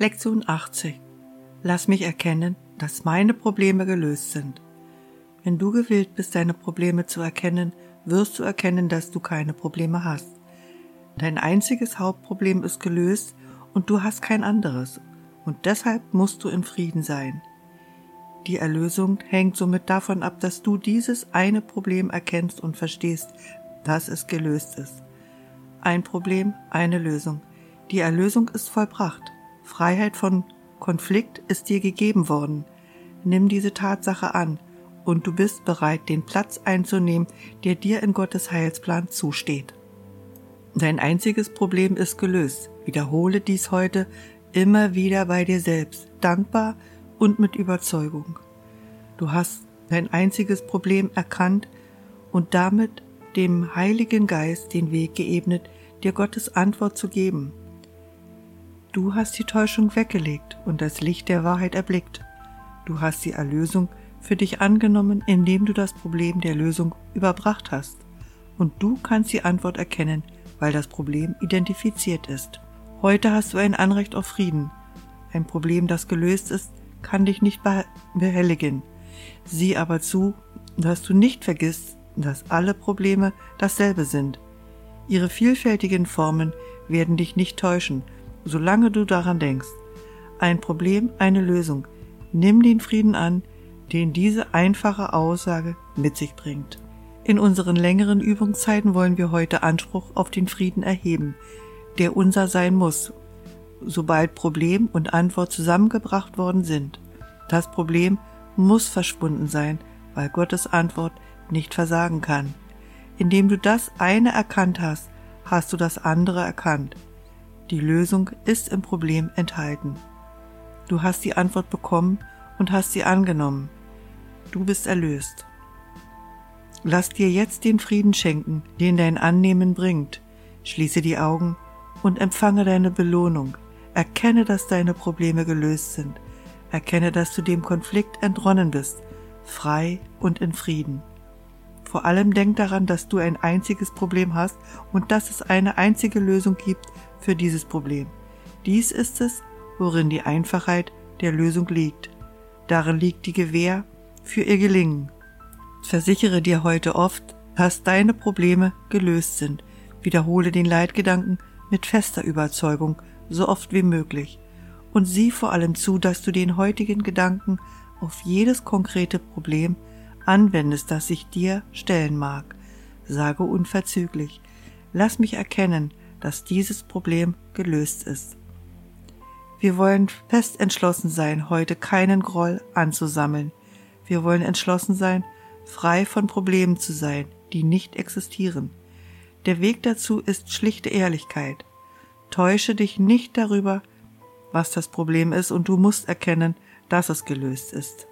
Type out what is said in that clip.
Lektion 80. Lass mich erkennen, dass meine Probleme gelöst sind. Wenn du gewillt bist, deine Probleme zu erkennen, wirst du erkennen, dass du keine Probleme hast. Dein einziges Hauptproblem ist gelöst und du hast kein anderes. Und deshalb musst du in Frieden sein. Die Erlösung hängt somit davon ab, dass du dieses eine Problem erkennst und verstehst, dass es gelöst ist. Ein Problem, eine Lösung. Die Erlösung ist vollbracht. Freiheit von Konflikt ist dir gegeben worden. Nimm diese Tatsache an und du bist bereit, den Platz einzunehmen, der dir in Gottes Heilsplan zusteht. Dein einziges Problem ist gelöst. Wiederhole dies heute immer wieder bei dir selbst, dankbar und mit Überzeugung. Du hast dein einziges Problem erkannt und damit dem Heiligen Geist den Weg geebnet, dir Gottes Antwort zu geben. Du hast die Täuschung weggelegt und das Licht der Wahrheit erblickt. Du hast die Erlösung für dich angenommen, indem du das Problem der Lösung überbracht hast. Und du kannst die Antwort erkennen, weil das Problem identifiziert ist. Heute hast du ein Anrecht auf Frieden. Ein Problem, das gelöst ist, kann dich nicht behelligen. Sieh aber zu, dass du nicht vergisst, dass alle Probleme dasselbe sind. Ihre vielfältigen Formen werden dich nicht täuschen, solange du daran denkst. Ein Problem, eine Lösung. Nimm den Frieden an, den diese einfache Aussage mit sich bringt. In unseren längeren Übungszeiten wollen wir heute Anspruch auf den Frieden erheben, der unser sein muss, sobald Problem und Antwort zusammengebracht worden sind. Das Problem muss verschwunden sein, weil Gottes Antwort nicht versagen kann. Indem du das eine erkannt hast, hast du das andere erkannt. Die Lösung ist im Problem enthalten. Du hast die Antwort bekommen und hast sie angenommen. Du bist erlöst. Lass dir jetzt den Frieden schenken, den dein Annehmen bringt. Schließe die Augen und empfange deine Belohnung. Erkenne, dass deine Probleme gelöst sind. Erkenne, dass du dem Konflikt entronnen bist, frei und in Frieden. Vor allem denk daran, dass du ein einziges Problem hast und dass es eine einzige Lösung gibt für dieses Problem. Dies ist es, worin die Einfachheit der Lösung liegt. Darin liegt die Gewähr für ihr Gelingen. Versichere dir heute oft, dass deine Probleme gelöst sind. Wiederhole den Leitgedanken mit fester Überzeugung so oft wie möglich und sieh vor allem zu, dass du den heutigen Gedanken auf jedes konkrete Problem anwendest, das sich dir stellen mag. Sage unverzüglich, lass mich erkennen, dass dieses Problem gelöst ist. Wir wollen fest entschlossen sein, heute keinen Groll anzusammeln. Wir wollen entschlossen sein, frei von Problemen zu sein, die nicht existieren. Der Weg dazu ist schlichte Ehrlichkeit. Täusche dich nicht darüber, was das Problem ist, und du musst erkennen, dass es gelöst ist.